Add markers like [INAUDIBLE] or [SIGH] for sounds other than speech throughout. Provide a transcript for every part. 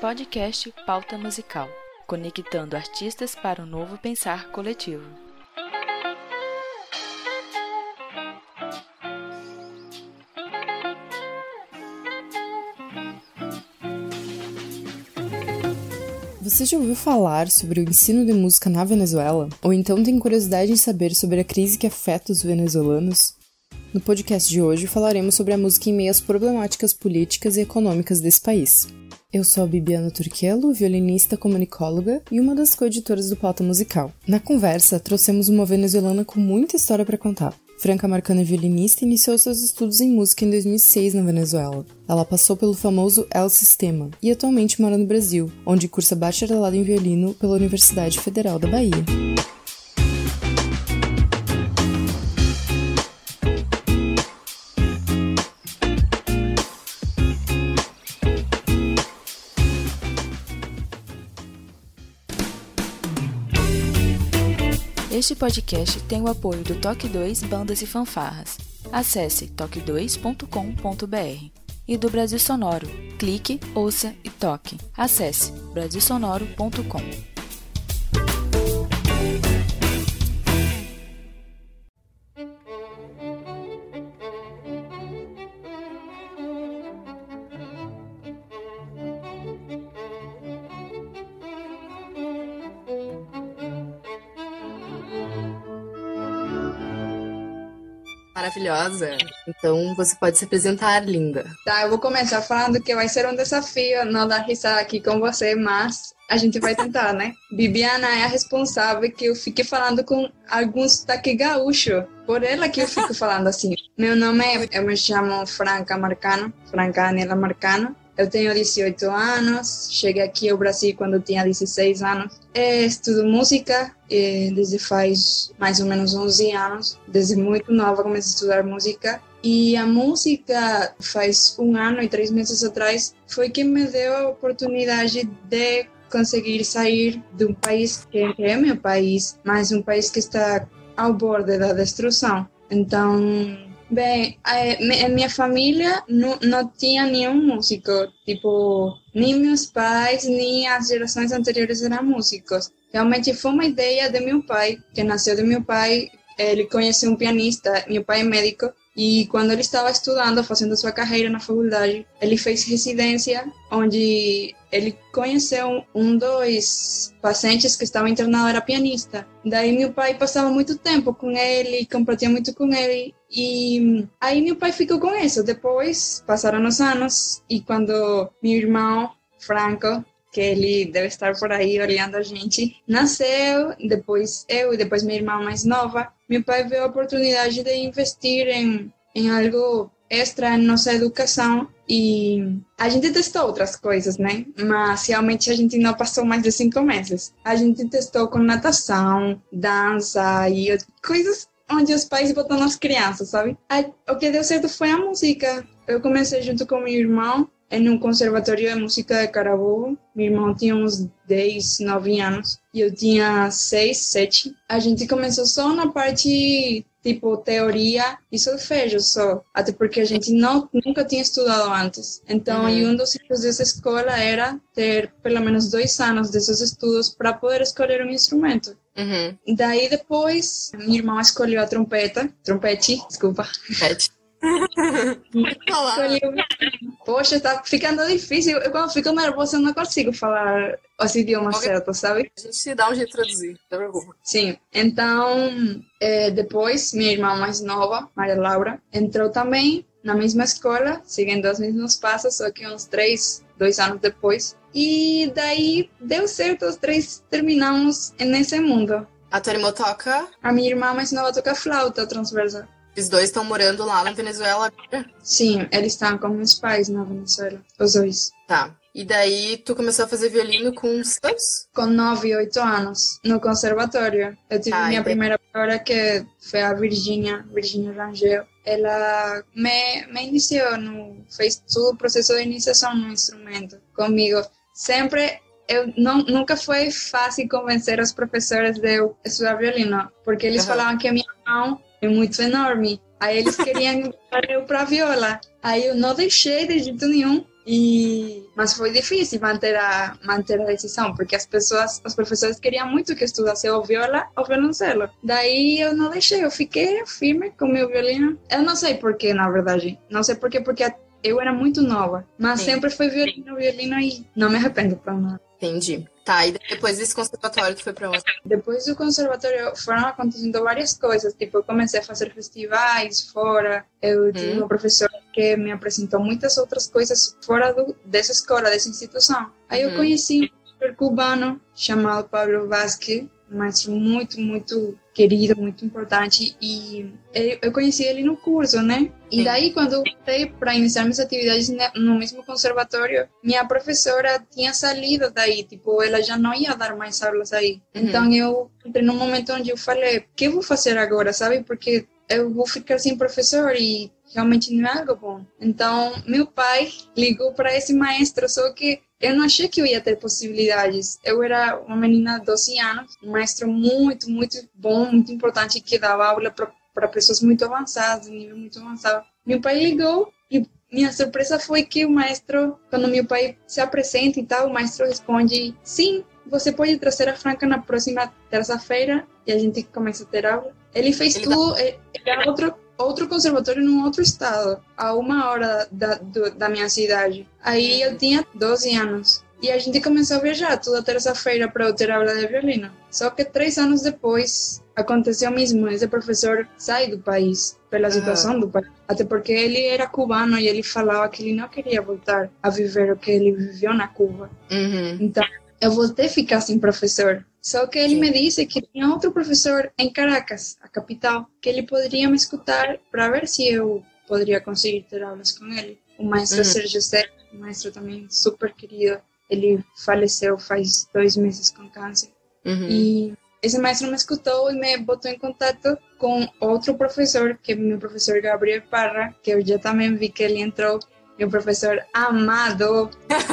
Podcast Pauta Musical conectando artistas para um novo pensar coletivo. Você já ouviu falar sobre o ensino de música na Venezuela? Ou então tem curiosidade em saber sobre a crise que afeta os venezuelanos? No podcast de hoje falaremos sobre a música em meio às problemáticas políticas e econômicas desse país. Eu sou a Bibiana Turquelo, violinista comunicóloga e uma das coeditoras do Pauta Musical. Na conversa, trouxemos uma venezuelana com muita história para contar. Franca Marcano é violinista iniciou seus estudos em música em 2006 na Venezuela. Ela passou pelo famoso El Sistema e atualmente mora no Brasil, onde cursa bacharelado em violino pela Universidade Federal da Bahia. Este podcast tem o apoio do Toque 2 Bandas e Fanfarras. Acesse toque2.com.br. E do Brasil Sonoro. Clique, ouça e toque. Acesse brasilsonoro.com. Maravilhosa. Então você pode se apresentar, linda. Tá, eu vou começar falando que vai ser um desafio não dar risada aqui com você, mas a gente vai tentar, né? [LAUGHS] Bibiana é a responsável que eu fique falando com alguns sotaque gaúcho. Por ela que eu fico falando assim. Meu nome é, eu me chamo Franca Marcano, Franca Anela Marcano. Eu tenho 18 anos, cheguei aqui ao Brasil quando tinha 16 anos. É, estudo música desde faz mais ou menos 11 anos. Desde muito nova comecei a estudar música. E a música, faz um ano e três meses atrás, foi que me deu a oportunidade de conseguir sair de um país que é meu país, mas um país que está ao borde da destruição. Então, Bem, a minha família não, não tinha nenhum músico, tipo, nem meus pais, nem as gerações anteriores eram músicos. Realmente foi uma ideia de meu pai, que nasceu de meu pai, ele conheceu um pianista, meu pai é médico, e quando ele estava estudando, fazendo sua carreira na faculdade, ele fez residência, onde ele conheceu um dos pacientes que estava internado, era pianista. Daí meu pai passava muito tempo com ele, compartilhava muito com ele. E aí meu pai ficou com isso. Depois passaram os anos e quando meu irmão Franco que ele deve estar por aí olhando a gente. Nasceu, depois eu e depois minha irmã mais nova. Meu pai viu a oportunidade de investir em, em algo extra em nossa educação e a gente testou outras coisas, né? Mas realmente a gente não passou mais de cinco meses. A gente testou com natação, dança e coisas onde os pais botam as crianças, sabe? O que deu certo foi a música. Eu comecei junto com meu irmão em um conservatório de música de Carabobo. Meu irmão tinha uns 10, 9 anos e eu tinha 6, 7. A gente começou só na parte tipo teoria e solfejo só, até porque a gente não nunca tinha estudado antes. Então, uhum. um dos riscos dessa escola era ter pelo menos dois anos desses estudos para poder escolher um instrumento. Uhum. Daí depois, minha irmã escolheu a trompeta, trompete, desculpa. Trompete. Poxa, tá ficando difícil. Eu, quando fico nervosa, eu não consigo falar os idiomas okay. certos, sabe? A gente se dá um jeito de traduzir, não preocupa. Sim. Então, é, depois, minha irmã mais nova, Maria Laura, entrou também na mesma escola, seguindo os mesmos passos, só que uns três, dois anos depois. E daí deu certo, os três terminamos nesse mundo. A tua irmã toca? A minha irmã mais nova toca flauta transversa. Os dois estão morando lá na Venezuela? Sim, eles estão com meus pais na Venezuela, os dois. Tá. E daí tu começou a fazer violino com os anos? Com 9, 8 anos, no conservatório. Eu tive ah, minha primeira professora que foi a Virginia, Virginia Rangel. Ela me, me iniciou, no, fez todo o processo de iniciação no instrumento comigo. Sempre eu não, nunca foi fácil convencer os professores de eu estudar violino, porque eles uhum. falavam que a minha mão é muito enorme. Aí eles queriam eu para viola. Aí eu não deixei de jeito nenhum. E, mas foi difícil manter a, manter a decisão, porque as pessoas, os professores queriam muito que eu estudasse ou viola ou violoncelo. Daí eu não deixei, eu fiquei firme com meu violino. Eu não sei porquê, na verdade. Não sei porquê, porque eu era muito nova. Mas Sim. sempre foi violino, violino e não me arrependo pra nada. Entendi. Tá, e depois desse conservatório tu foi pra onde? Depois do conservatório foram acontecendo várias coisas. Tipo, eu comecei a fazer festivais fora. Eu tive hum. uma professora que me apresentou muitas outras coisas fora do, dessa escola, dessa instituição. Aí eu uhum. conheci um cubano chamado Pablo Vázquez, um maestro muito, muito querido, muito importante. E eu conheci ele no curso, né? E daí, quando eu voltei para iniciar minhas atividades no mesmo conservatório, minha professora tinha saído daí, tipo, ela já não ia dar mais aulas aí. Uhum. Então, eu entrei num momento onde eu falei: o que eu vou fazer agora, sabe? Porque eu vou ficar sem professor e realmente não é algo bom. Então, meu pai ligou para esse maestro, só que eu não achei que eu ia ter possibilidades. Eu era uma menina de 12 anos, um maestro muito, muito bom, muito importante, que dava aula para pessoas muito avançadas, nível muito avançado. Meu pai ligou e minha surpresa foi que o maestro, quando meu pai se apresenta e tal, o maestro responde: sim, você pode trazer a Franca na próxima terça-feira e a gente começa a ter aula. Ele fez Ele tudo, tá... era outro outro conservatório num outro estado, a uma hora da, do, da minha cidade. Aí eu tinha 12 anos. E a gente começou a viajar toda terça-feira para eu ter aula de violino. Só que três anos depois aconteceu mesmo. Esse professor sai do país pela situação uhum. do país. Até porque ele era cubano e ele falava que ele não queria voltar a viver o que ele viveu na Cuba. Uhum. Então eu voltei a ficar sem professor. Só que ele Sim. me disse que tinha outro professor em Caracas, a capital, que ele poderia me escutar para ver se eu poderia conseguir ter aulas com ele. O maestro uhum. Sérgio José, um maestro também super querido, ele faleceu faz dois meses com câncer. Uhum. E esse maestro me escutou e me botou em contato com outro professor, que é meu professor Gabriel Parra, que eu já também vi que ele entrou, meu professor amado.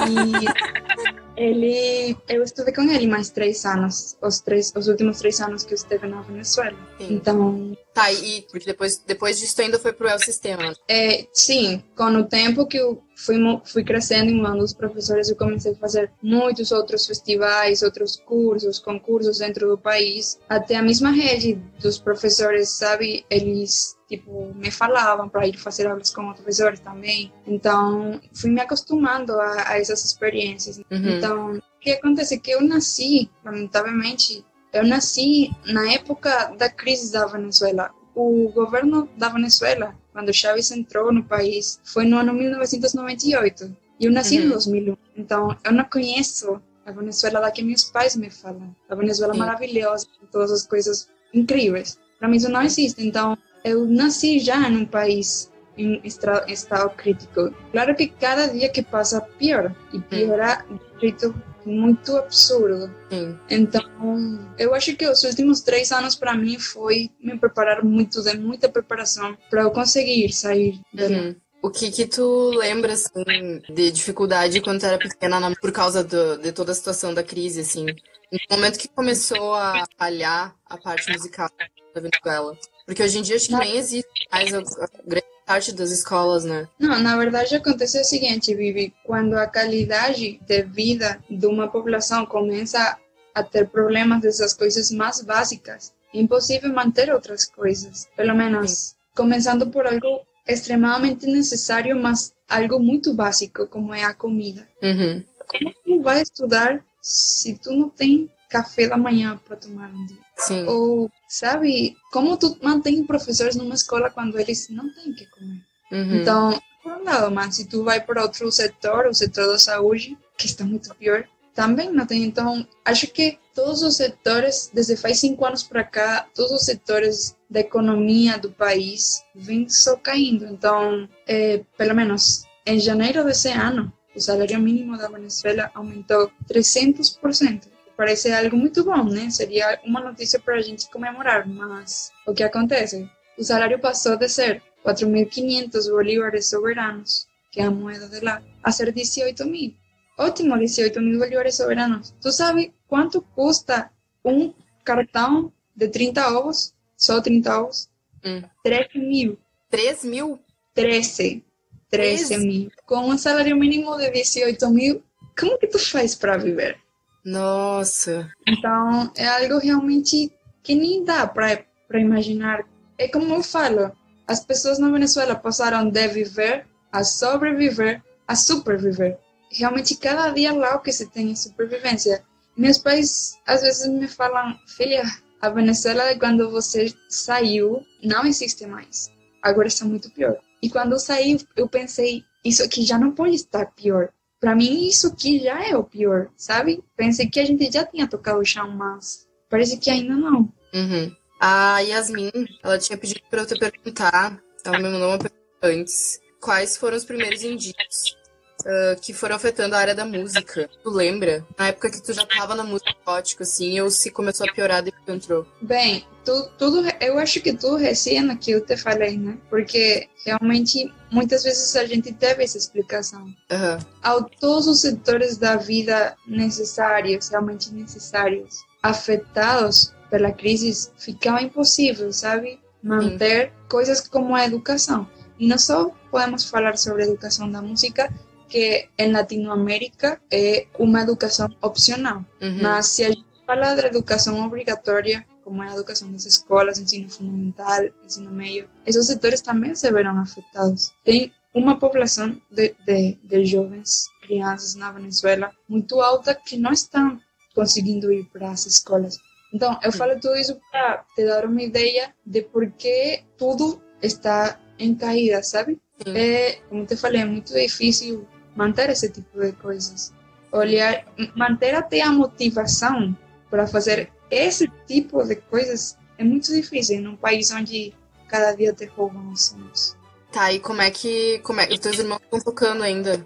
E [LAUGHS] Ele, eu estudei com ele mais três anos, os três, os últimos três anos que eu esteve na Venezuela. Sim. Então. Tá, e porque depois, depois disso ainda foi pro El Sistema? É, sim, com o tempo que eu fui, fui crescendo e mudando os professores, eu comecei a fazer muitos outros festivais, outros cursos, concursos dentro do país. Até a mesma rede dos professores, sabe? Eles tipo, me falavam para ir fazer aulas com outros professores também. Então, fui me acostumando a, a essas experiências. Uhum. Então, o que acontece? Que eu nasci, lamentavelmente, eu nasci na época da crise da Venezuela. O governo da Venezuela, quando Chávez entrou no país, foi no ano 1998. E eu nasci uhum. em 2001. Então, eu não conheço a Venezuela da que meus pais me falam. A Venezuela Sim. maravilhosa, todas as coisas incríveis. Para mim isso não existe. Então, eu nasci já num país em estado crítico. Claro que cada dia que passa piora e piora de um jeito muito absurdo. Sim. Então, eu acho que os últimos três anos para mim foi me preparar muito, de muita preparação para eu conseguir sair uhum. O que que tu lembra, assim, de dificuldade quando tu era pequena por causa do, de toda a situação da crise, assim? No momento que começou a falhar a parte musical da Venezuela? Porque hoje em dia acho que nem existe mais a, a grande parte das escolas, né? Não, na verdade acontece o seguinte, Vivi, quando a qualidade de vida de uma população começa a ter problemas dessas coisas mais básicas, é impossível manter outras coisas. Pelo menos Sim. começando por algo extremamente necessário, mas algo muito básico, como é a comida. Uhum. Como tu vai estudar se tu não tem café da manhã para tomar um dia? Sim. Ou, sabe, como tu mantém professores numa escola quando eles não têm que comer? Uhum. Então, por um lado, mas se tu vai para outro setor, o setor da saúde, que está muito pior, também não tem. Então, acho que todos os setores, desde faz cinco anos para cá, todos os setores da economia do país vêm só caindo. Então, é, pelo menos em janeiro desse ano, o salário mínimo da Venezuela aumentou 300% parece algo muito bom, né? Seria uma notícia para a gente comemorar, mas o que acontece? O salário passou de ser 4.500 bolívares soberanos, que é a moeda de lá, a ser 18 mil. Ótimo, 18 mil bolívares soberanos. ¿Tú sabes quanto custa um cartão de 30 ovos? Só 30 ovos? Hum. 13 mil. 3 mil? 13. 13 mil. Com um salário mínimo de 18 mil, como que tu faz para viver? Nossa. Então, é algo realmente que nem dá para imaginar. É como eu falo, as pessoas na Venezuela passaram de viver a sobreviver a superviver. Realmente, cada dia lá o que se tem é sobrevivência. Meus pais às vezes me falam, filha, a Venezuela quando você saiu não existe mais. Agora está muito pior. E quando eu saí, eu pensei, isso aqui já não pode estar pior. Para mim, isso aqui já é o pior, sabe? Pensei que a gente já tinha tocado o chão, mas parece que ainda não. Uhum. A Yasmin, ela tinha pedido para eu te perguntar, ela me mandou uma pergunta antes, quais foram os primeiros indícios uh, que foram afetando a área da música. Tu lembra? Na época que tu já tava na música gótica, assim, ou se começou a piorar depois que tu entrou? Bem, tu, tudo, eu acho que tudo recém que eu te falei, né? Porque realmente muitas vezes a gente teve essa explicação. Uhum. Ao todos os setores da vida necessários, realmente necessários, afetados pela crise, ficava impossível, sabe? Manter Sim. coisas como a educação. E não só podemos falar sobre a educação da música, que em Latinoamérica é uma educação opcional. Uhum. Mas se a gente fala da educação obrigatória, como é a educação das escolas, ensino fundamental, ensino médio, esses setores também se verão afetados. Tem uma população de, de, de jovens, crianças na Venezuela muito alta que não estão conseguindo ir para as escolas. Então, eu falo tudo isso para te dar uma ideia de por que tudo está em caída, sabe? É, como te falei, é muito difícil manter esse tipo de coisas. Olhar, manter até a motivação para fazer esse tipo de coisas é muito difícil num país onde cada dia te roubam os sonhos. Tá, e como é que, como é, os teus irmãos estão tocando ainda?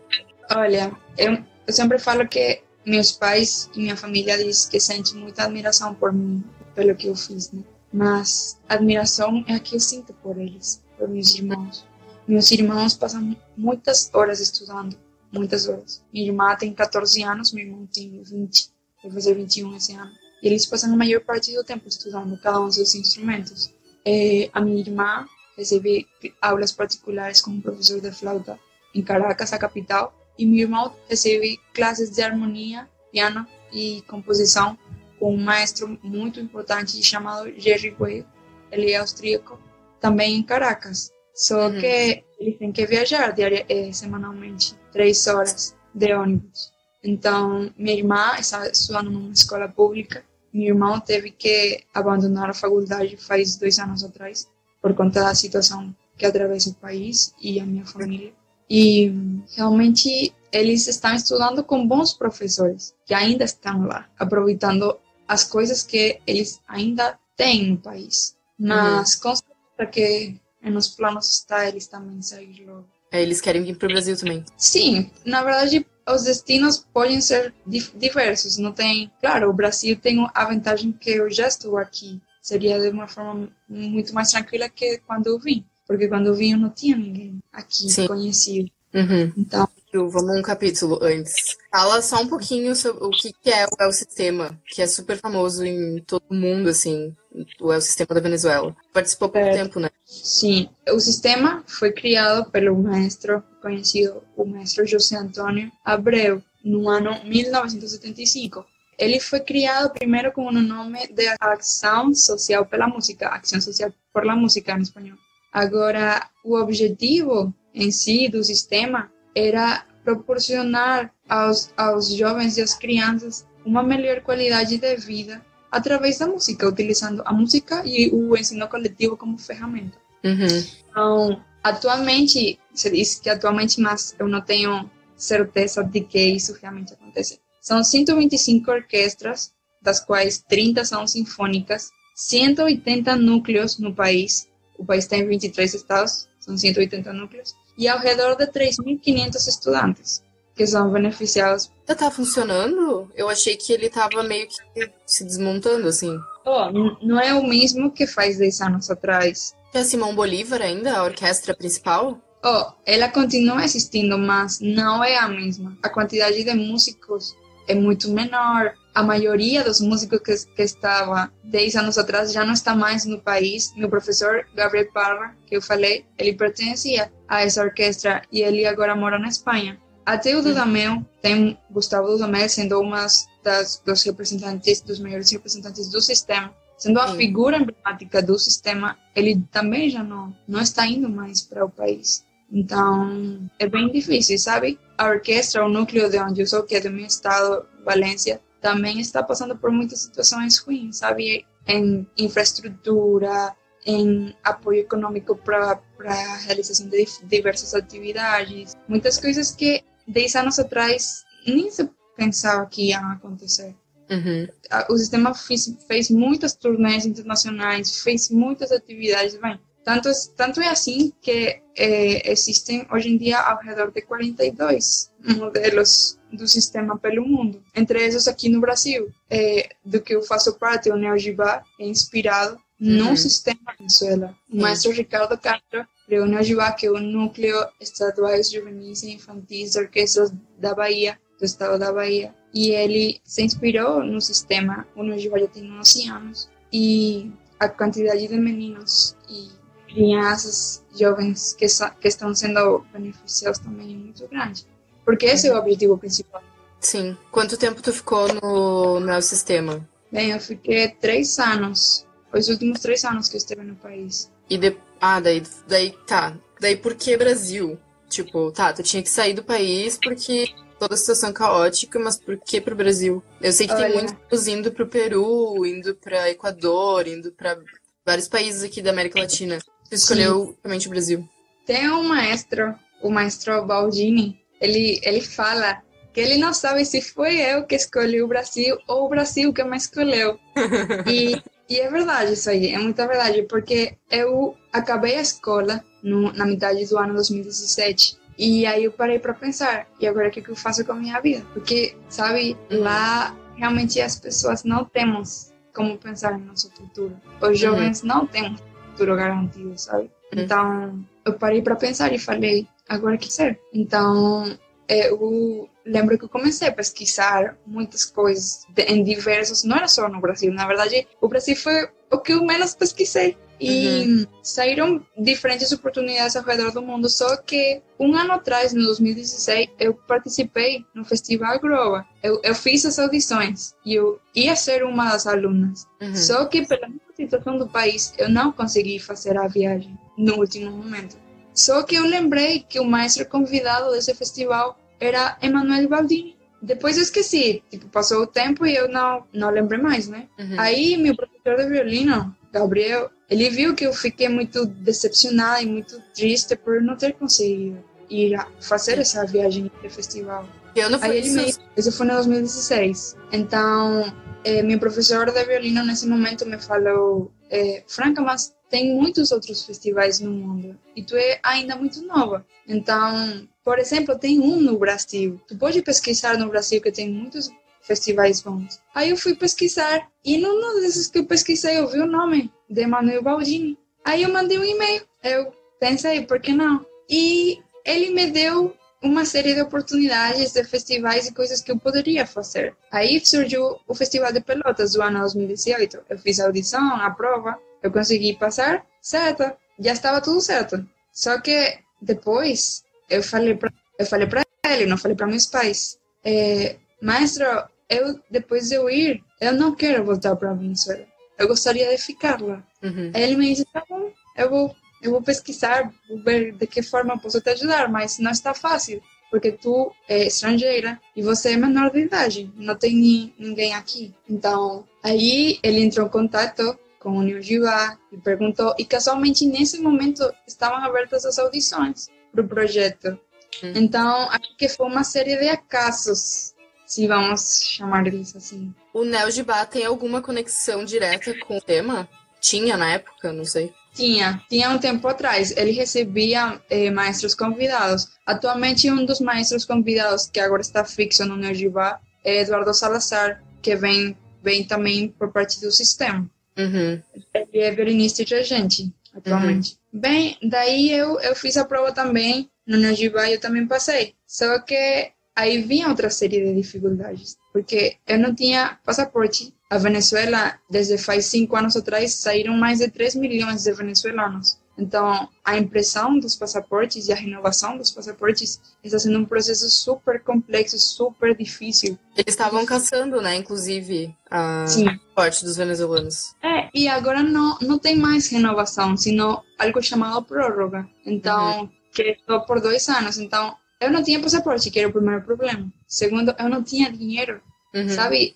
Olha, eu, eu sempre falo que meus pais e minha família diz que sente muita admiração por mim, pelo que eu fiz, né? Mas admiração é a que eu sinto por eles, por meus irmãos. Meus irmãos passam muitas horas estudando muitas horas. Minha irmã tem 14 anos, meu irmão tem 20, vai fazer 21 esse ano. E eles passam a maior parte do tempo estudando cada um dos seus instrumentos. É, a minha irmã recebe aulas particulares com um professor de flauta em Caracas, a capital, e meu irmão recebe classes de harmonia, piano e composição com um maestro muito importante chamado Jerry Way. Ele é austríaco, também em Caracas. Só uhum. que eles têm que viajar diária, eh, semanalmente três horas de ônibus. Então, minha irmã está estudando numa escola pública. Meu irmão teve que abandonar a faculdade faz dois anos atrás, por conta da situação que atravessa o país e a minha família. E realmente eles estão estudando com bons professores que ainda estão lá, aproveitando as coisas que eles ainda têm no país. Mas uhum. com certeza que nos planos está eles também sair logo. É, eles querem vir para o Brasil também. Sim, na verdade, os destinos podem ser diversos. Não tem, claro, o Brasil tem a vantagem que eu já estou aqui. Seria de uma forma muito mais tranquila que quando eu vim, porque quando eu vim eu não tinha ninguém aqui Sim. conhecido. Uhum. Então, Vamos um capítulo antes. Fala só um pouquinho sobre o que é o El Sistema, que é super famoso em todo o mundo, assim, o El Sistema da Venezuela. Participou pouco é, tempo, né? Sim. O sistema foi criado pelo maestro conhecido, o maestro José Antônio Abreu, no ano 1975. Ele foi criado primeiro com o nome de Ação Social pela Música, Ação Social por la Música em espanhol. Agora, o objetivo em si do sistema era proporcionar aos, aos jovens e às crianças uma melhor qualidade de vida através da música, utilizando a música e o ensino coletivo como ferramenta. Uhum. Então, atualmente, se diz que atualmente, mas eu não tenho certeza de que isso realmente acontece. São 125 orquestras, das quais 30 são sinfônicas, 180 núcleos no país. O país tem 23 estados, são 180 núcleos e ao redor de 3.500 estudantes que são beneficiados. Já tá funcionando? Eu achei que ele tava meio que se desmontando, assim. Oh, não é o mesmo que faz 10 anos atrás. É Simão Bolívar ainda, a orquestra principal? Oh, ela continua existindo, mas não é a mesma. A quantidade de músicos é muito menor. A maioria dos músicos que, que estava 10 anos atrás já não está mais no país. Meu professor Gabriel Parra, que eu falei, ele pertencia a essa orquestra e ele agora mora na Espanha. Até o Dudamel, tem Gustavo Dudamel sendo uma das dos representantes, dos maiores representantes do sistema, sendo a figura emblemática do sistema, ele também já não, não está indo mais para o país. Então, é bem difícil, sabe? A orquestra, o núcleo de onde eu sou, que é do meu estado, Valência, também está passando por muitas situações ruins, sabe? Em infraestrutura, em apoio econômico para a realização de diversas atividades, muitas coisas que 10 anos atrás nem se pensava que iam acontecer. Uhum. O sistema fez, fez muitas turnês internacionais, fez muitas atividades, bem, tanto, tanto é assim que eh, existem hoje em dia ao redor de 42 modelos do sistema pelo mundo. Entre esses aqui no Brasil, eh, do que eu faço parte, o NeoGibá é inspirado. No sistema Venezuela. O uhum. maestro Ricardo Castro reúne o que é o núcleo estaduais juvenis e infantis de orquestras da Bahia, do estado da Bahia. E ele se inspirou no sistema. O Nojibá já tem 11 anos. E a quantidade de meninos e crianças jovens que, que estão sendo beneficiados também é muito grande. Porque esse é o objetivo principal. Sim. Quanto tempo tu ficou no, no sistema? Bem, eu fiquei três anos. Os últimos três anos que eu estive no país. E de... Ah, daí, daí tá. Daí por que Brasil? Tipo, tá, tu tinha que sair do país porque toda a situação caótica, mas por que pro Brasil? Eu sei que Olha... tem muitos indo pro Peru, indo pra Equador, indo pra vários países aqui da América Latina. Tu escolheu realmente o Brasil. Tem um maestro, o maestro Baldini, ele, ele fala que ele não sabe se foi eu que escolhi o Brasil ou o Brasil que me escolheu. [LAUGHS] e e é verdade isso aí, é muita verdade, porque eu acabei a escola no, na metade do ano 2017 e aí eu parei para pensar, e agora o que, que eu faço com a minha vida? Porque, sabe, uhum. lá realmente as pessoas não temos como pensar no nosso futuro. Os uhum. jovens uhum. não têm um futuro garantido, sabe? Uhum. Então, eu parei para pensar e falei, agora que ser? Então, eu lembro que eu comecei a pesquisar muitas coisas de, em diversos, não era só no Brasil, na verdade, o Brasil foi o que eu menos pesquisei. E uhum. saíram diferentes oportunidades ao redor do mundo, só que um ano atrás, no 2016, eu participei no Festival Groa. Eu, eu fiz as audições e eu ia ser uma das alunas. Uhum. Só que pela situação do país, eu não consegui fazer a viagem no último momento. Só que eu lembrei que o maestro convidado desse festival era Emanuel Baldini. Depois eu esqueci, tipo, passou o tempo e eu não, não lembrei mais, né? Uhum. Aí meu professor de violino, Gabriel, ele viu que eu fiquei muito decepcionada e muito triste por não ter conseguido ir fazer essa viagem de festival. Eu não fui Aí ele me... Isso foi em 2016. Então, eh, meu professor de violino nesse momento me falou, eh, Franca, mas tem muitos outros festivais no mundo e tu é ainda muito nova. Então, por exemplo, tem um no Brasil. Tu pode pesquisar no Brasil que tem muitos festivais bons. Aí eu fui pesquisar e num desses que eu pesquisei eu vi o nome de Manuel Baldini. Aí eu mandei um e-mail. Eu pensei, por que não? E ele me deu uma série de oportunidades de festivais e coisas que eu poderia fazer. Aí surgiu o Festival de Pelotas do ano 2018. Eu fiz a audição, a prova, eu consegui passar, certo? Já estava tudo certo. Só que depois eu falei para eu falei para ele, não falei para meus pais. É, Maestro, eu depois de eu ir, eu não quero voltar para Venezuela. Eu gostaria de ficar lá. Uhum. Aí ele me disse, tá bom, eu vou eu vou pesquisar, vou ver de que forma posso te ajudar, mas não está fácil, porque tu é estrangeira e você é menor de idade, não tem ni, ninguém aqui. Então, aí ele entrou em contato com o Nilgiva e perguntou, e casualmente nesse momento estavam abertas as audições para o projeto. Hum. Então, acho que foi uma série de acasos, se vamos chamar eles assim. O Neo Gibá tem alguma conexão direta com o tema? Tinha na época, não sei. Tinha, tinha um tempo atrás. Ele recebia eh, maestros convidados. Atualmente, um dos maestros convidados que agora está fixo no Neo Gibá é Eduardo Salazar, que vem, vem também por parte do sistema. Uhum. Ele é violinista de agente, atualmente. Uhum. Bem, daí eu, eu fiz a prova também no Najibá e eu também passei. Só que aí vinha outra série de dificuldades, porque eu não tinha passaporte. A Venezuela, desde faz cinco anos atrás, saíram mais de 3 milhões de venezuelanos. Então, a impressão dos passaportes e a renovação dos passaportes está sendo um processo super complexo, super difícil. Eles estavam caçando, né, inclusive, a Sim. parte dos venezuelanos. É, e agora não, não tem mais renovação, sino algo chamado prórroga. Então, que é só por dois anos. Então, eu não tinha passaporte, que era o primeiro problema. Segundo, eu não tinha dinheiro, Uhum. sabe?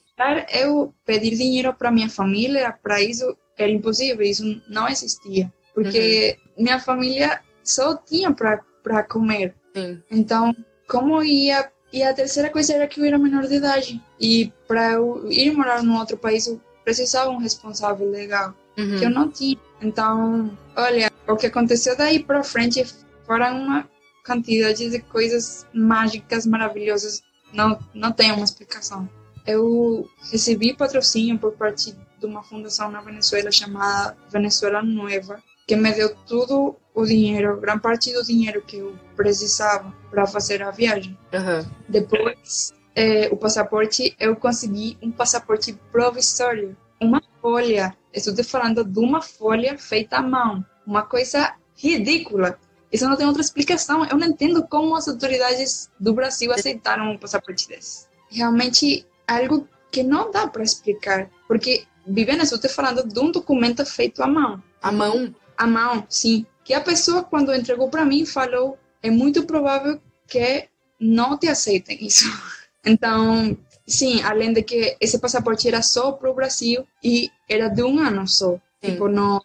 Eu pedir dinheiro para minha família, para isso era impossível, isso não existia. Porque minha família só tinha para comer. Sim. Então, como ia. E a terceira coisa era que eu era menor de idade. E para eu ir morar num outro país, eu precisava um responsável legal, Uhum. que eu não tinha. Então, olha, o que aconteceu daí para frente foram uma quantidade de coisas mágicas, maravilhosas. Não, não tem uma explicação. Eu recebi patrocínio por parte de uma fundação na Venezuela chamada Venezuela Nueva, que me deu todo o dinheiro, gran parte do dinheiro que eu precisava para fazer a viagem. Aham. Depois, eh, o passaporte, eu consegui um passaporte provisório, uma folha. Estou te falando de uma folha feita à mão, uma coisa ridícula. Isso não tem outra explicação. Eu não entendo como as autoridades do Brasil aceitaram um passaporte desse. Realmente, algo que não dá para explicar, porque Viviana, estou te falando de um documento feito à mão A mão. A mão, sim. Que a pessoa, quando entregou para mim, falou: é muito provável que não te aceitem isso. [LAUGHS] Então, sim, além de que esse passaporte era só para o Brasil e era de um ano só. Sim. Tipo, não,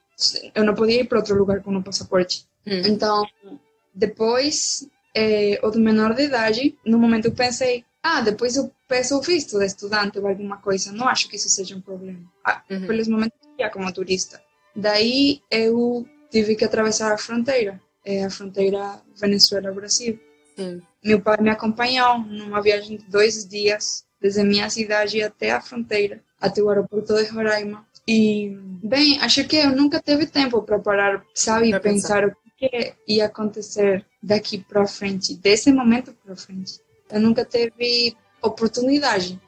eu não podia ir para outro lugar com o passaporte. Hum. Então, depois, eh, o menor de idade, no momento eu pensei, ah, depois eu peço o visto de estudante ou alguma coisa. Não acho que isso seja um problema. Ah, Uhum. Pelos momentos eu ia como turista. Daí eu tive que atravessar a fronteira, é a fronteira Venezuela-Brasil. Sim. Meu pai me acompanhou numa viagem de dois dias, desde minha cidade até a fronteira, até o aeroporto de Roraima. E, bem, acho que eu nunca tive tempo para parar, sabe, Pra pensar. pensar o que ia acontecer daqui para frente, desse momento para frente. Eu nunca tive oportunidade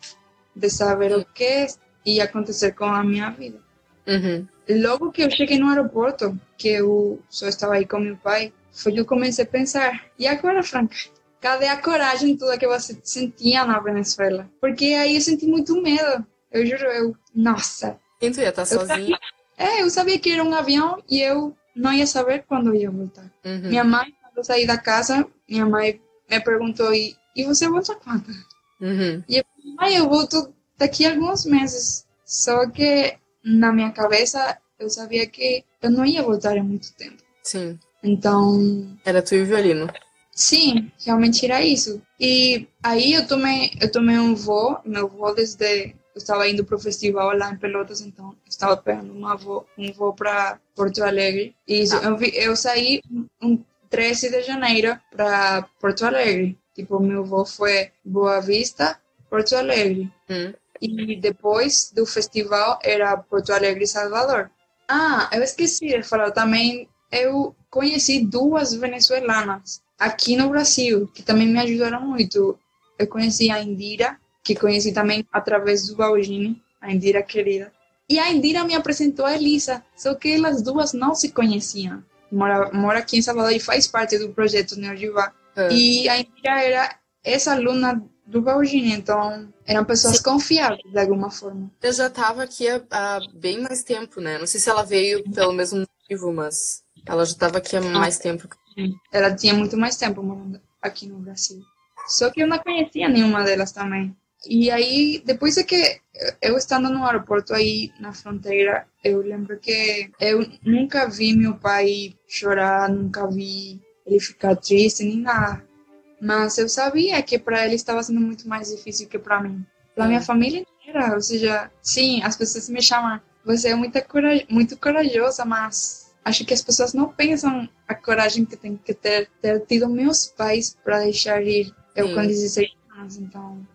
de saber o que ia acontecer com a minha vida. Uhum. Logo que eu cheguei no aeroporto, que eu só estava aí com meu pai, foi que eu comecei a pensar, e agora, Franca? Cadê a coragem toda que você sentia na Venezuela? Porque aí eu senti muito medo. Eu juro, eu, nossa. Tu ia estar Eu sozinho? sabia, é, eu sabia que era um avião e eu não ia saber quando ia voltar. Uhum. Minha mãe, quando eu saí da casa, minha mãe me perguntou, e, e você volta quando? Uhum. E eu falei, mãe, eu volto daqui a alguns meses. Só que na minha cabeça eu sabia que eu não ia voltar em muito tempo. Sim. Então, Era tu e o violino. sim, realmente era isso. E aí eu tomei, eu tomei um voo, meu voo desde eu estava indo para o festival lá em Pelotas, então eu estava pegando uma voo, um voo para Porto Alegre. E isso, Ah. eu, vi- eu saí um 13 de janeiro para Porto Alegre. Tipo, meu voo foi Boa Vista, Porto Alegre. Hum. E depois do festival era Porto Alegre e Salvador. Ah, eu esqueci de falar também. Eu conheci duas venezuelanas aqui no Brasil, que também me ajudaram muito. Eu conheci a Indira, que conheci também através do Baugini, a Indira querida. E a Indira me apresentou a Elisa, só que elas duas não se conheciam. Mora, mora aqui em Salvador e faz parte do projeto Neojivá. Ah. E a Indira era essa aluna do Baugini, então eram pessoas confiáveis de alguma forma. Eu já tava aqui há, há bem mais tempo, né? Não sei se ela veio pelo mesmo motivo, mas ela já tava aqui há mais tempo. Ela tinha muito mais tempo morando aqui no Brasil. Só que eu não conhecia nenhuma delas também. E aí, depois é que eu estando no aeroporto aí na fronteira, eu lembro que eu nunca vi meu pai chorar, nunca vi ele ficar triste nem nada. Mas eu sabia que para ele estava sendo muito mais difícil que para mim. Para minha família inteira, ou seja, sim, as pessoas me chamam, você é muito, cora muito corajosa, mas acho que as pessoas não pensam a coragem que tem que ter, ter tido meus pais para deixar ir eu Sim. com 16 anos, então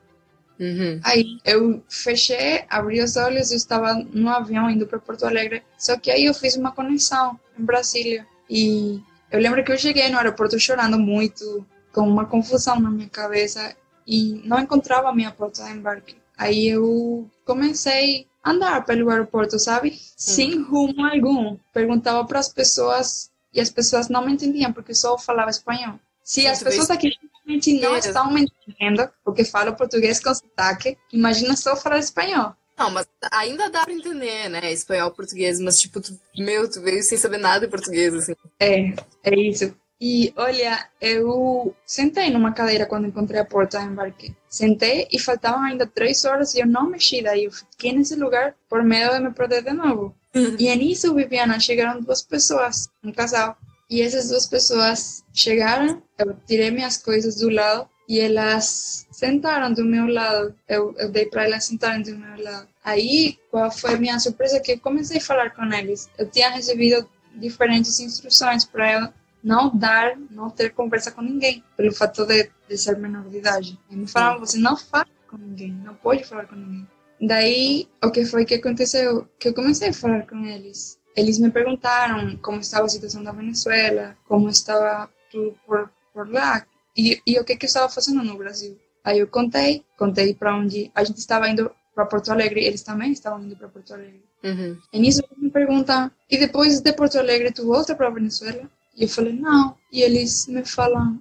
Uhum. Aí eu fechei, abri os olhos, eu estava no avião indo para Porto Alegre. Só que aí eu fiz uma conexão em Brasília. E eu lembro que eu cheguei no aeroporto chorando muito, com uma confusão na minha cabeça e não encontrava a minha porta de embarque. Aí eu comecei a andar pelo aeroporto, sabe? Sem rumo algum. Perguntava para as pessoas e as pessoas não me entendiam porque eu só falava espanhol. Se as pessoas aqui realmente não estão me entendendo porque falo português com sotaque, imagina só falar espanhol. Não, mas ainda dá pra entender, né? Espanhol, português, mas tipo, tu, meu, tu veio sem saber nada de português, assim. É, é isso. E olha, eu sentei numa cadeira quando encontrei a porta do embarque. Sentei e faltavam ainda três horas e eu não mexi daí. Eu fiquei nesse lugar por medo de me perder de novo. E nisso, Viviana, chegaram duas pessoas, um casal. E essas duas pessoas chegaram, eu tirei minhas coisas do lado e elas sentaram do meu lado. Eu, eu dei para elas sentarem do meu lado. Aí, qual foi a minha surpresa? Que eu comecei a falar com eles. Eu tinha recebido diferentes instruções para eu não dar, não ter conversa com ninguém, pelo fato de, de ser menor de idade. E me falaram, você não fala com ninguém, não pode falar com ninguém. Daí, o que foi que aconteceu? Que eu comecei a falar com eles. Eles me perguntaram como estava a situação da Venezuela, como estava tudo por, por lá, e, e o que, que eu estava fazendo no Brasil. Aí eu contei, contei para onde a gente estava indo para Porto Alegre, eles também estavam indo para Porto Alegre. Uhum. E nisso eles me perguntam, e depois de Porto Alegre tu volta para Venezuela? E eu falei, não. E eles me falam,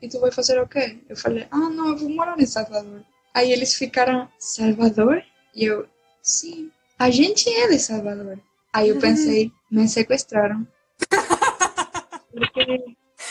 e tu vai fazer o quê? Eu falei, ah, não, eu vou morar em Salvador. Aí eles ficaram, Salvador? E eu, sim, a gente é de Salvador. Aí eu pensei, me sequestraram. Porque,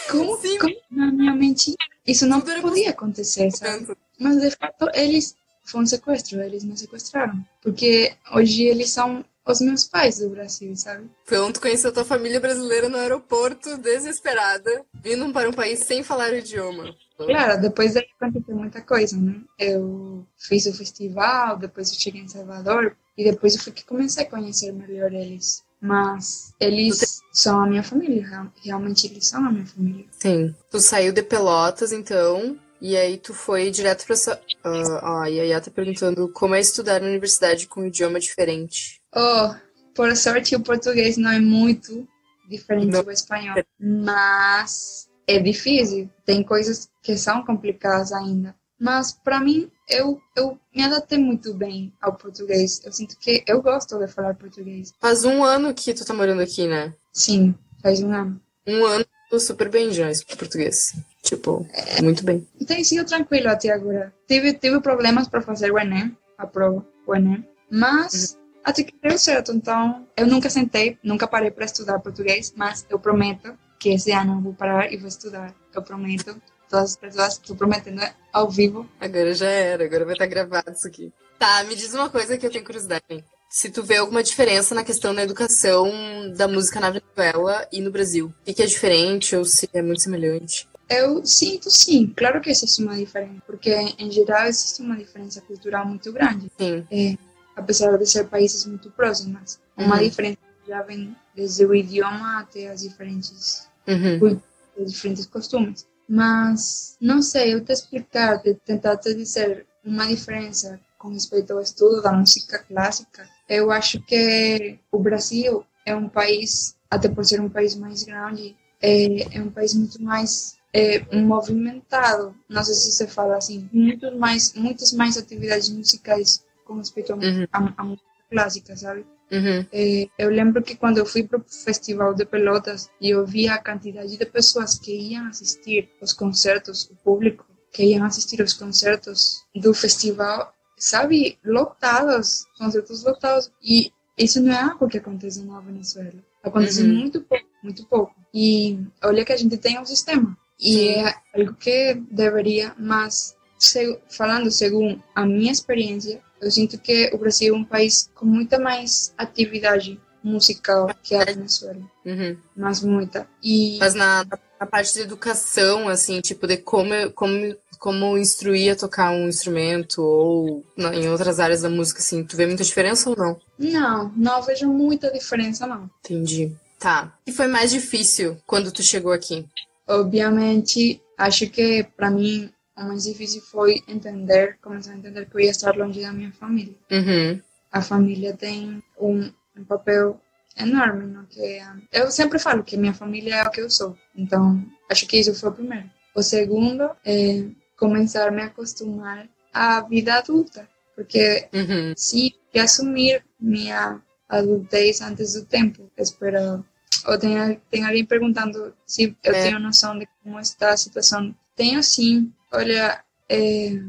como, Sim. como na minha mente isso não podia acontecer, sabe? Mas de fato eles foi um sequestro, eles me sequestraram. Porque hoje eles são os meus pais do Brasil, sabe? Então, tu conheceu tua família brasileira no aeroporto, desesperada, vindo para um país sem falar o idioma. Claro, depois daí aconteceu muita coisa, né? Eu fiz o festival, depois eu cheguei em Salvador e depois eu fui que comecei a conhecer melhor eles. Mas eles são a minha família, real- realmente eles são a minha família. Sim. Tu saiu de Pelotas, então, e aí tu foi direto pra... Ah, ó, a Yaya tá perguntando como é estudar na universidade com um idioma diferente. Oh, por sorte o português não é muito diferente Não. do espanhol, mas é difícil. Tem coisas que são complicadas ainda. Mas para mim, eu, eu me adaptei muito bem ao português. Eu sinto que eu gosto de falar português. Faz um ano que tu tá morando aqui, né? Sim, faz um ano. Um ano super bem já, isso português. Tipo, muito bem. Tem sido tranquilo até agora. Tive, tive problemas para fazer o Enem, a prova, o Enem, mas até que deu certo. Então, eu nunca sentei, nunca parei para estudar português, mas eu prometo que esse ano eu vou parar e vou estudar. Eu prometo. Todas as pessoas, estou prometendo ao vivo. Agora já era, agora vai estar gravado isso aqui. Tá, me diz uma coisa que eu tenho curiosidade. Se tu vê alguma diferença na questão da educação da música na Venezuela e no Brasil. O que que é diferente ou se é muito semelhante? Eu sinto sim, claro que existe uma diferença, porque em geral existe uma diferença cultural muito grande. Sim. Apesar de ser países muito próximos. Uma Uhum. diferença já vem desde o idioma até as diferentes, Uhum. os diferentes costumes. Mas, não sei, eu te explicar, te, tentar te dizer uma diferença com respeito ao estudo da música clássica. Eu acho que o Brasil é um país, até por ser um país mais grande, é, é um país muito mais é, movimentado. Não sei se se fala assim, muito mais, muitas mais atividades musicais com respeito à Uhum. música clássica, sabe? Uhum. Eh, eu lembro que quando eu fui para o Festival de Pelotas e eu vi a quantidade de pessoas que iam assistir os concertos, o público que iam assistir os concertos do festival, sabe, lotados, concertos lotados. E isso não é algo que acontece na Venezuela. Acontece Uhum. muito pouco, muito pouco. E olha que a gente tem um sistema. E Sim. é algo que deveria, mas se- falando segundo a minha experiência, eu sinto que o Brasil é um país com muita mais atividade musical que a Venezuela, Uhum. mas muita. E Mas na, na parte de educação, assim, tipo, de como, como, como instruir a tocar um instrumento ou na- em outras áreas da música, assim, tu vê muita diferença ou não? não, não vejo muita diferença não. Entendi. Tá. E foi mais difícil quando tu chegou aqui? Obviamente, acho que para mim o mais difícil foi entender, começar a entender que eu ia estar longe da minha família. Uhum. a família tem um, um papel enorme no que eu sempre falo que minha família é o que eu sou então acho que isso foi o primeiro o segundo é começar a me acostumar à vida adulta porque Uhum. sim que assumir minha adultez antes do tempo esperado ou tem, tem alguém perguntando se eu é. tenho noção de como está a situação. Tenho sim. Olha, é,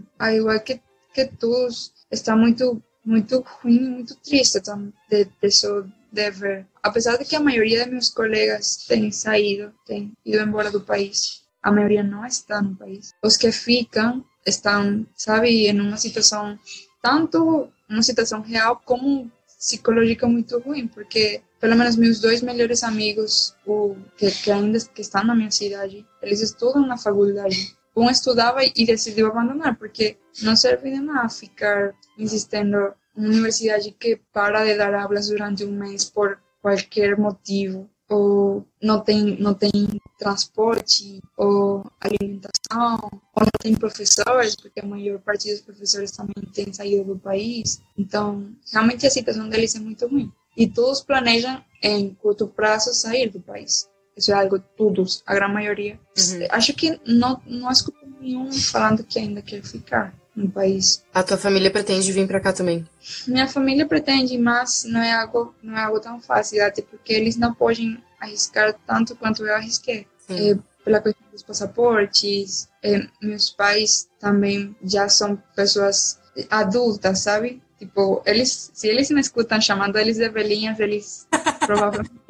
que todos, está muito, muito ruim, muito triste de, de isso de ver. Apesar de que a maioria de meus colegas têm saído, têm ido embora do país, a maioria não está no país. Os que ficam estão, sabe, em uma situação tanto uma situação real como psicológica muito ruim, porque pelo menos meus dois melhores amigos, o que, que ainda que estão na minha cidade, eles estudam na faculdade. Um estudava e decidiu abandonar, porque não serve de nada ficar insistindo uma universidade que para de dar aulas durante um mês por qualquer motivo ou não tem não tem transporte ou alimentação ou não tem professores porque a maior parte dos professores também tem saído do país. Então realmente a situação deles é muito ruim. E todos planejam em curto prazo sair do país isso é algo todos a grande maioria uhum. acho que não não escuto nenhum falando que ainda quer ficar no país. A tua família pretende vir para cá também? Minha família pretende, mas não é algo não é algo tão fácil, até porque eles não podem arriscar tanto quanto eu arrisquei. É, pela questão dos passaportes, é, meus pais também já são pessoas adultas, sabe? Tipo, eles, se eles me escutam chamando eles de velhinhas, eles [LAUGHS] provavelmente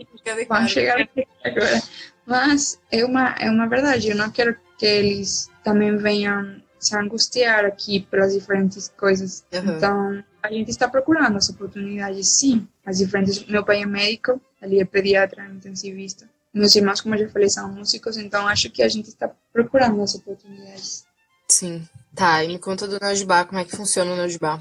vão chegar aqui agora. Mas é uma, é uma verdade, eu não quero que eles também venham se angustiar aqui pelas diferentes coisas. Uhum. Então, a gente está procurando as oportunidades, sim. As diferentes. Meu pai é médico, ali é pediatra, intensivista. Meus irmãos, como eu já falei, são músicos, então acho que a gente está procurando as oportunidades. Sim. Tá, e me conta do Nojibá, como é que funciona o Nojibá?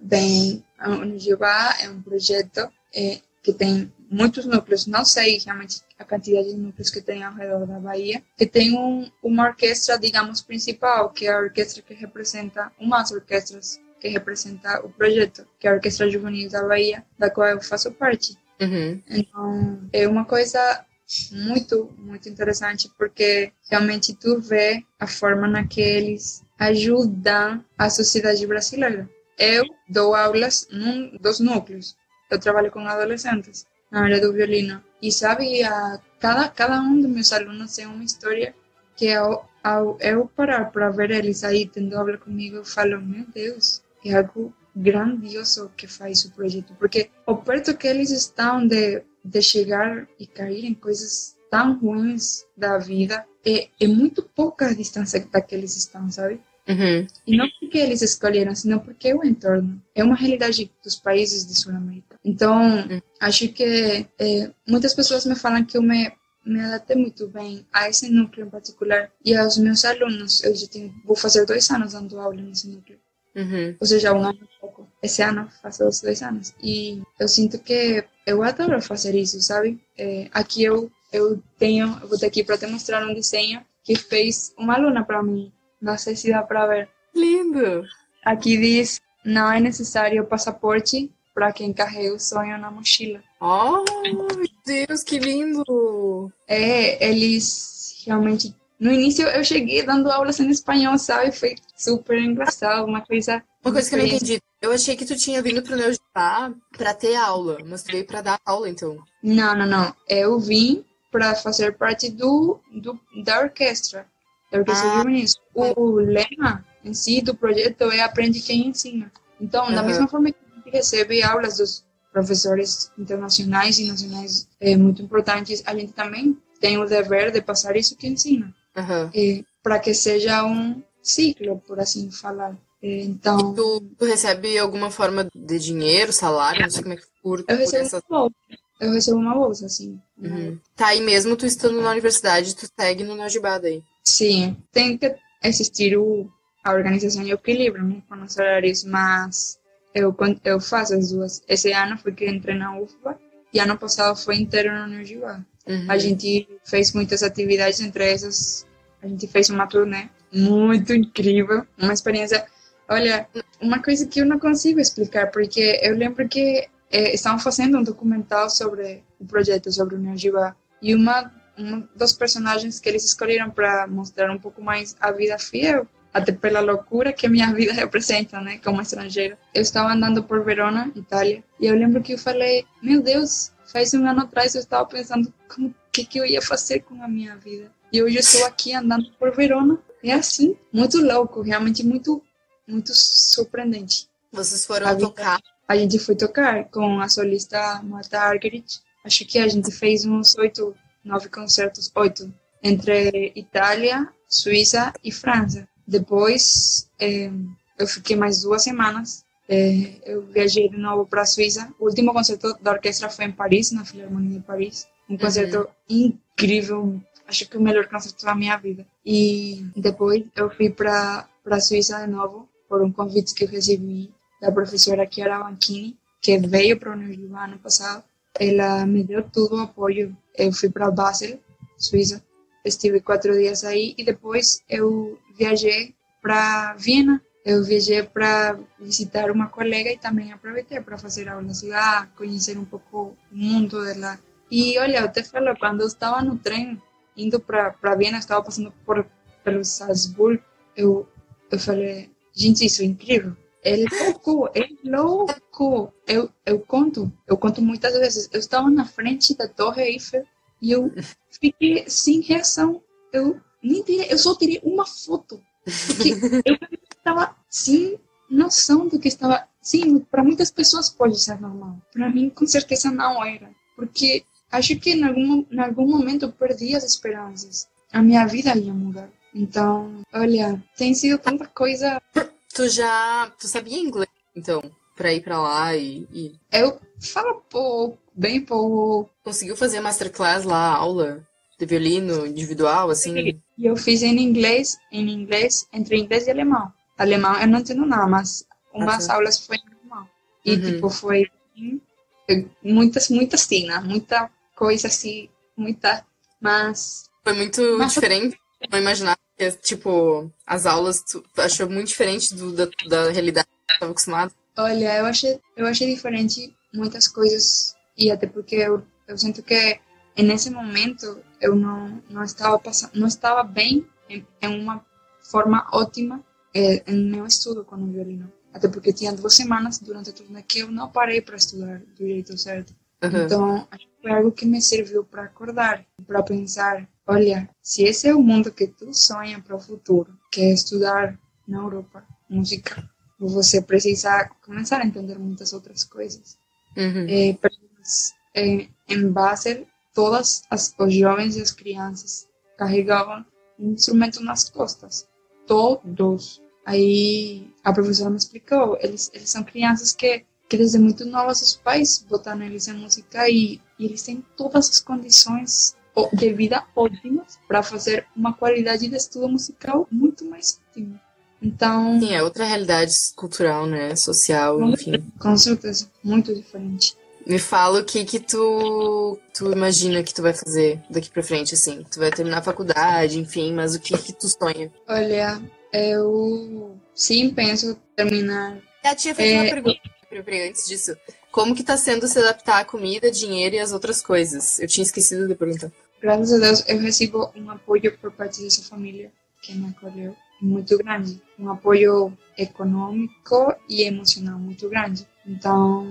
Bem, o Nojibá é um projeto é, que tem muitos núcleos, não sei realmente a quantidade de núcleos que tem ao redor da Bahia, que tem um, uma orquestra, digamos, principal, que é a orquestra que representa, umas orquestras que representa o projeto, que é a Orquestra Juvenil da Bahia, da qual eu faço parte. Uhum. Então, é uma coisa muito, muito interessante, porque realmente tu vê a forma na que eles ajudam a sociedade brasileira. Eu dou aulas num dos núcleos, eu trabalho com adolescentes na área do violino. E sabe, a, cada, cada um dos meus alunos tem uma história que ao, ao eu parar para ver eles aí tendo aula comigo, eu falo, meu Deus, é algo grandioso que faz o projeto. Porque o perto que eles estão de, de chegar e cair em coisas tão ruins da vida, é, é muito pouca a distância da que eles estão, sabe? Uhum. E não porque eles escolheram, senão porque o entorno. É uma realidade dos países de Sul-América. Então, uhum. acho que é, muitas pessoas me falam que eu me, me adaptei muito bem a esse núcleo em particular e aos meus alunos. Eu já tenho, vou fazer dois anos dando aula nesse núcleo. Uhum. Ou seja, um ano e pouco. Esse ano faço os dois anos. E eu sinto que eu adoro fazer isso, sabe? É, aqui eu, eu tenho, eu vou ter aqui para te mostrar um desenho que fez uma aluna para mim não sei se dá para ver. Lindo! Aqui diz: não é necessário passaporte para quem carrega o sonho na mochila. Oh, meu Deus, que lindo! É, eles realmente. No início eu cheguei dando aulas em espanhol, sabe? Foi super engraçado, uma coisa. Uma coisa que eu não entendi. Eu achei que tu tinha vindo pro Neujá para ter aula, mas tu veio para dar aula, então. Não, não, não. Eu vim para fazer parte do, do da orquestra da Orquestra ah. Juvenis. O, o lema em si do projeto é Aprende Quem Ensina. Então, uhum. da mesma forma que recebe aulas dos professores internacionais e nacionais é, muito importantes, a gente também tem o dever de passar isso que ensina. Uhum. para que seja um ciclo, por assim falar. Então. E tu, tu, recebe alguma forma de dinheiro, salário? Não sei como é que curta. Eu recebo essa... uma bolsa. Eu recebo uma bolsa, sim. Uhum. Tá, e mesmo tu estando na universidade, tu segue no Najibada aí. Sim, tem que existir o, a organização e o equilíbrio né, com os horários, mas eu, eu faço as duas. Esse ano foi que entrei na UFBA e ano passado foi inteiro no Universidade. Uhum. A gente fez muitas atividades, entre essas a gente fez uma turnê muito incrível, uma experiência. Olha, uma coisa que eu não consigo explicar, porque eu lembro que eh, estavam fazendo um documental sobre o projeto, sobre o Nerjiba, e uma um dos personagens que eles escolheram para mostrar um pouco mais a vida fiel, até pela loucura que minha vida [LAUGHS] representa, né, como estrangeira. Eu estava andando por Verona, Itália, e eu lembro que eu falei, meu Deus, faz um ano atrás eu estava pensando como que que eu ia fazer com a minha vida. E hoje eu estou aqui andando por Verona. É assim, muito louco, realmente muito, muito surpreendente. Vocês foram a tocar? A gente foi tocar com a solista Marta Argerich. Acho que a gente fez uns oito, nove concertos, oito, entre Itália, Suíça e França. Depois, eh, eu fiquei mais duas semanas. Eh, eu viajei de novo para a Suíça. O último concerto da orquestra foi em Paris, na Filarmonia de Paris. Um concerto uhum. incrível, acho que o melhor concerto da minha vida. E depois eu fui para a Suíça de novo, por um convite que eu recebi da professora Chiara Banchini, que veio para o Unijuva ano passado. Ela me deu todo o apoio. Eu fui para Basel, Suíça, estive quatro dias aí e depois eu viajei para Viena. Eu viajei para visitar uma colega e também aproveitei para fazer aulas lá, conhecer um pouco o mundo dela. E olha, eu te falo, quando eu estava no trem indo para Viena, estava passando por pelo Salzburg, eu eu falei, gente, isso é incrível. É louco, é louco. Eu, eu conto, eu conto muitas vezes. Eu estava na frente da Torre Eiffel e eu fiquei sem reação. Eu nem tirei, eu só tirei uma foto. Porque [LAUGHS] eu estava sem noção do que estava. Sim, para muitas pessoas pode ser normal. Para mim, com certeza, não era. Porque acho que em algum, em algum momento eu perdi as esperanças. A minha vida ia mudar. Então, olha, tem sido tanta coisa. Tu já. Tu sabia inglês, então? Pra ir pra lá e. e... Eu falo pouco, bem pouco. Conseguiu fazer masterclass lá, aula de violino individual, assim? E eu fiz em inglês, em inglês, entre inglês e alemão. Alemão eu não entendo nada, mas umas ah, aulas foi em alemão. E, uhum. tipo, foi muitas, muitas tina, muita coisa assim, muita, mas... Foi muito mas, diferente, não imaginava que, tipo, as aulas, tu achou muito diferente do, da, da realidade que eu estava acostumado? Olha, eu achei, eu achei diferente muitas coisas e até porque eu, eu sinto que nesse momento eu não não estava passando, não estava bem em, em uma forma ótima eh, em meu estudo com o violino até porque tinha duas semanas durante a turnê que eu não parei para estudar do jeito certo uhum. então foi algo que me serviu para acordar para pensar olha se esse é o mundo que tu sonha para o futuro que é estudar na Europa música você precisa começar a entender muitas outras coisas Uhum. É, é, em Basel, todas as, os jovens e as crianças carregavam um instrumento nas costas. Todos. Aí a professora me explicou, eles, eles são crianças que, que desde muito novas os pais botaram eles em música e, e eles têm todas as condições de vida ótimas para fazer uma qualidade de estudo musical muito mais ótima. Então. Sim, é outra realidade cultural, né? Social, enfim. Com certeza, muito diferente. Me fala o que que tu, tu imagina que tu vai fazer daqui pra frente, assim. Tu vai terminar a faculdade, enfim, mas o que que tu sonha? Olha, eu sim penso terminar. Já tinha feito é... uma pergunta antes disso. Como que tá sendo se adaptar à comida, dinheiro e as outras coisas? Eu tinha esquecido de perguntar. Graças a Deus, eu recebo um apoio por parte dessa família que me acolheu muito grande, um apoio econômico e emocional muito grande. Então,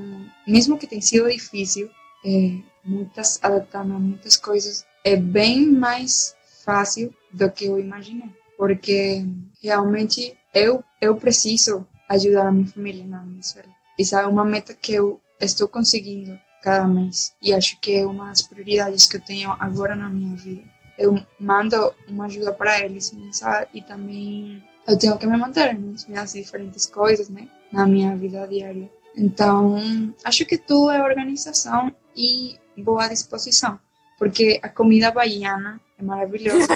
mesmo que tenha sido difícil, é, muitas adaptando muitas coisas, é bem mais fácil do que eu imaginei, porque realmente eu eu preciso ajudar a minha família na Venezuela. Isso é uma meta que eu estou conseguindo cada mês e acho que é uma das prioridades que eu tenho agora na minha vida eu mando uma ajuda para eles, sabe? E também eu tenho que me manter nas minhas diferentes coisas, né? Na minha vida diária. Então, acho que tudo é organização e boa disposição, porque a comida baiana é maravilhosa.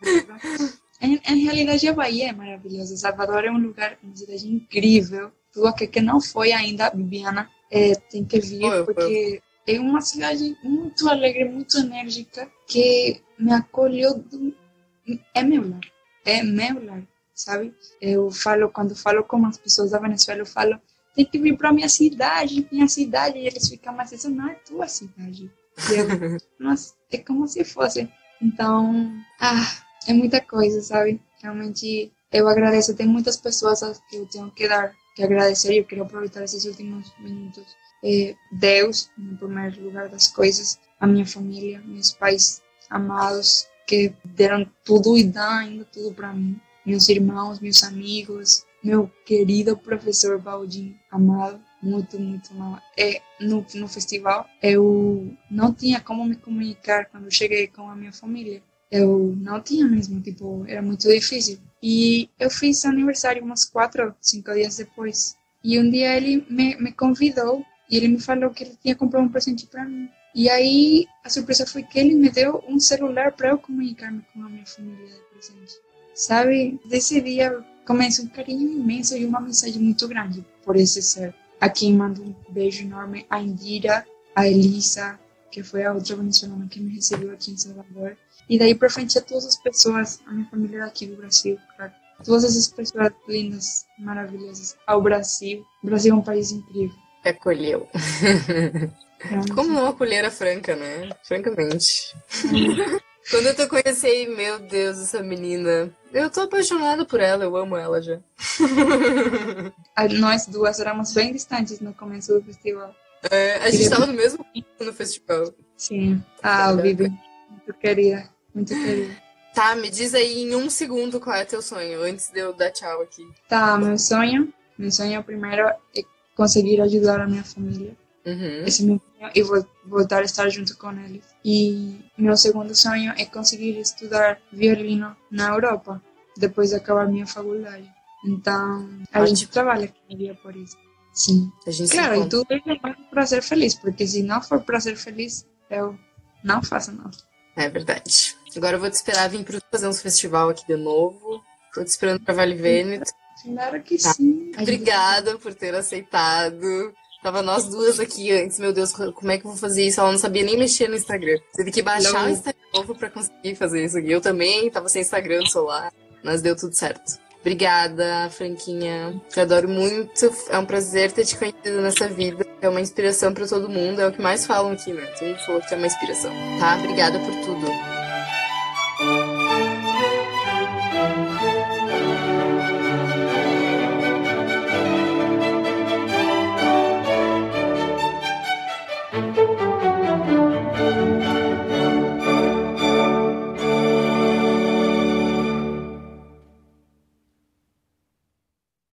[LAUGHS] em, em, realidade, a Bahia é maravilhosa. Salvador é um lugar, uma cidade incrível. Tu aqui que não foi ainda, Bibiana, é, tem que vir, porque é uma cidade muito alegre, muito enérgica, que me acolheu. Do... É meu lar. É meu lar, sabe? Eu falo, quando falo com as pessoas da Venezuela, eu falo, tem que vir para minha cidade, minha cidade. E eles ficam, mas isso não é tua cidade. E eu, mas é como se fosse. Então, ah, é muita coisa, sabe? Realmente, eu agradeço. Tem muitas pessoas que eu tenho que dar, que agradecer. Eu quero aproveitar esses últimos minutos é Deus no primeiro lugar das coisas, a minha família, meus pais amados que deram tudo e dão ainda tudo para mim, meus irmãos, meus amigos, meu querido professor Baldin amado, muito, muito mal. É, no, no festival, eu não tinha como me comunicar quando cheguei com a minha família. Eu não tinha mesmo, tipo, era muito difícil. E eu fiz aniversário uns quatro, cinco dias depois. E um dia ele me, me convidou e ele me falou que ele tinha comprado um presente para mim. E aí a surpresa foi que ele me deu um celular para eu comunicar-me com a minha família de presente. Sabe, desse dia começa um carinho imenso e uma mensagem muito grande por esse ser. Aqui mando um beijo enorme a Indira, a Elisa, que foi a outra venezuelana que me recebeu aqui em Salvador. E daí para frente a todas as pessoas, a minha família daqui do Brasil, claro. Todas essas pessoas lindas, maravilhosas, ao Brasil. O Brasil é um país incrível. Acolheu. Como não acolher a Franca, né? Francamente. [LAUGHS] Quando eu te conheci, meu Deus, essa menina. Eu tô apaixonada por ela, eu amo ela já. Nós duas éramos bem distantes no começo do festival. É, a gente estava no mesmo no festival. Sim. Ah, o Bibi. Muito querida. Muito querida. Tá, me diz aí em um segundo qual é teu sonho, antes de eu dar tchau aqui. Tá, meu sonho. Meu sonho primeiro é conseguir ajudar a minha família. Uhum. Esse é meu sonho e vou voltar a estar junto com eles. E meu segundo sonho é conseguir estudar violino na Europa, depois de acabar minha faculdade. Então, a gente trabalha cada dia por isso. Sim. claro, e tudo é para ser feliz, porque se não for para ser feliz, eu não faço nada. É verdade. Agora eu vou te esperar vir para fazer um festival aqui de novo. Tô te esperando para Vale Vêneto. Claro que sim. Obrigada por ter aceitado. Tava nós duas aqui antes, meu Deus, como é que eu vou fazer isso? Ela não sabia nem mexer no Instagram. Teve que baixar não. o Instagram novo pra conseguir fazer isso aqui. Eu também tava sem Instagram no celular, mas deu tudo certo. Obrigada, Franquinha. Te adoro muito. É um prazer ter te conhecido nessa vida. É uma inspiração para todo mundo. É o que mais falam aqui, né? Todo mundo falou que é uma inspiração. Tá? Obrigada por tudo.